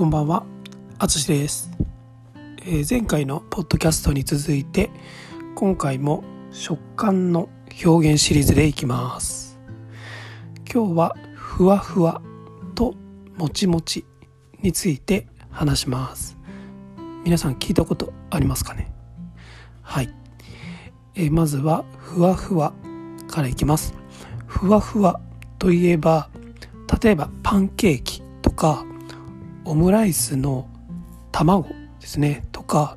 こんばんは、あつしです、えー前回のポッドキャストに続いて今回も食感の表現シリーズでいきます。今日はふわふわともちもちについて話します。皆さん聞いたことありますかね？はい、えーまずはふわふわからいきます。ふわふわといえば例えばパンケーキとかオムライスの卵ですねとか、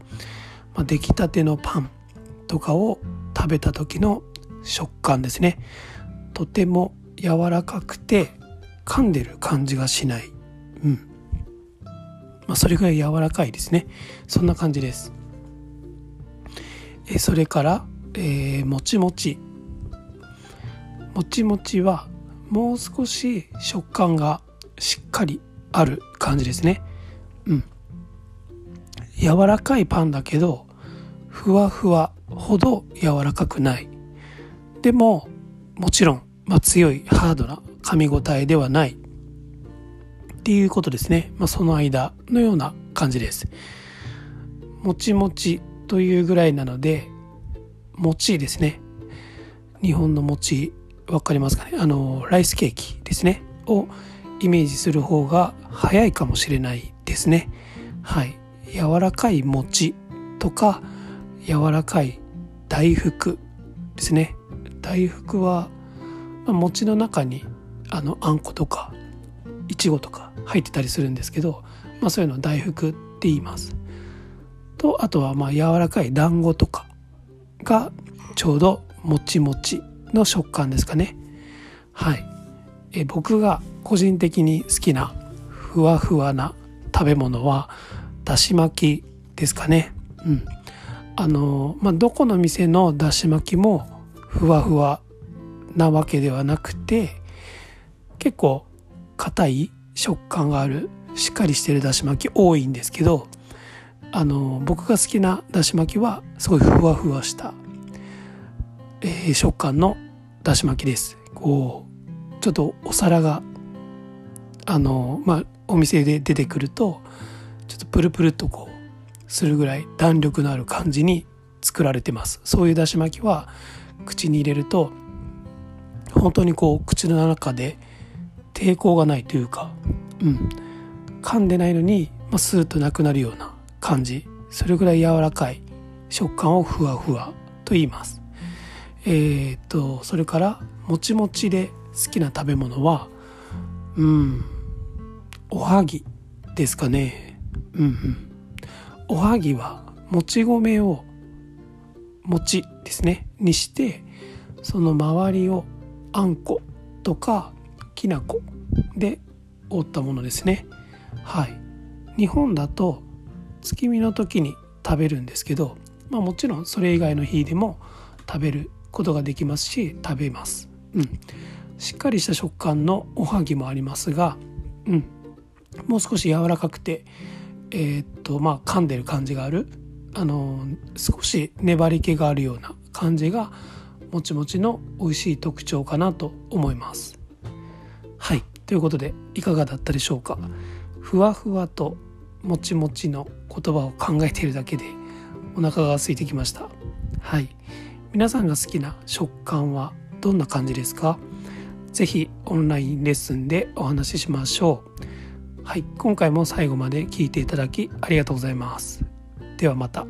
まあ、出来たてのパンとかを食べた時の食感ですね。とても柔らかくて噛んでる感じがしない。うん。まあそれぐらい柔らかいですね。そんな感じです。えそれから、えーもちもち。もちもちはもう少し食感がしっかりある感じですね。うん。柔らかいパンだけどふわふわほど柔らかくない。でももちろん、まあ、強いハードな噛み応えではない。っていうことですね、まあ、その間のような感じです。もちもちというぐらいなので餅ですね。日本の餅わかりますかね？あのライスケーキですね。をイメージする方が早いかもしれないですね。はい。柔らかい餅とか柔らかい大福ですね。大福は、まあ、餅の中にあのあんことかいちごとか入ってたりするんですけど、まあ、そういうのを大福って言います。とあとはまあ柔らかい団子とかがちょうどもちもちの食感ですかね。はい。え僕が個人的に好きなふわふわな食べ物はだし巻きですかね。うん。あのまあどこの店のだし巻きもふわふわなわけではなくて結構硬い食感があるしっかりしてるだし巻き多いんですけどあの僕が好きなだし巻きはすごいふわふわした、えー食感のだし巻きです。こうちょっとお皿があのまあお店で出てくるとちょっとプルプルっとこうするぐらい弾力のある感じに作られてます。そういうだし巻きは口に入れると本当にこう口の中で抵抗がないというかうん。噛んでないのに、まあ、スーッとなくなるような感じ。それぐらい柔らかい食感をふわふわと言います。えーっとそれからもちもちで好きな食べ物はうん。おはぎですかね。うんうん。おはぎはもち米を餅ですね。にしてその周りをあんことかきなこで覆ったものですね。はい。日本だと月見の時に食べるんですけど、まあ、もちろんそれ以外の日でも食べることができますし食べます。うん。しっかりした食感のおはぎもありますがうん。もう少し柔らかくてえーっとまあ噛んでる感じがある。あの少し粘り気があるような感じがもちもちの美味しい特徴かなと思います。はい。ということでいかがだったでしょうか。ふわふわともちもちの言葉を考えているだけでお腹が空いてきました。はい。皆さんが好きな食感はどんな感じですか？ぜひオンラインレッスンでお話ししましょう。はい今回も最後まで聞いていただきありがとうございますではまた。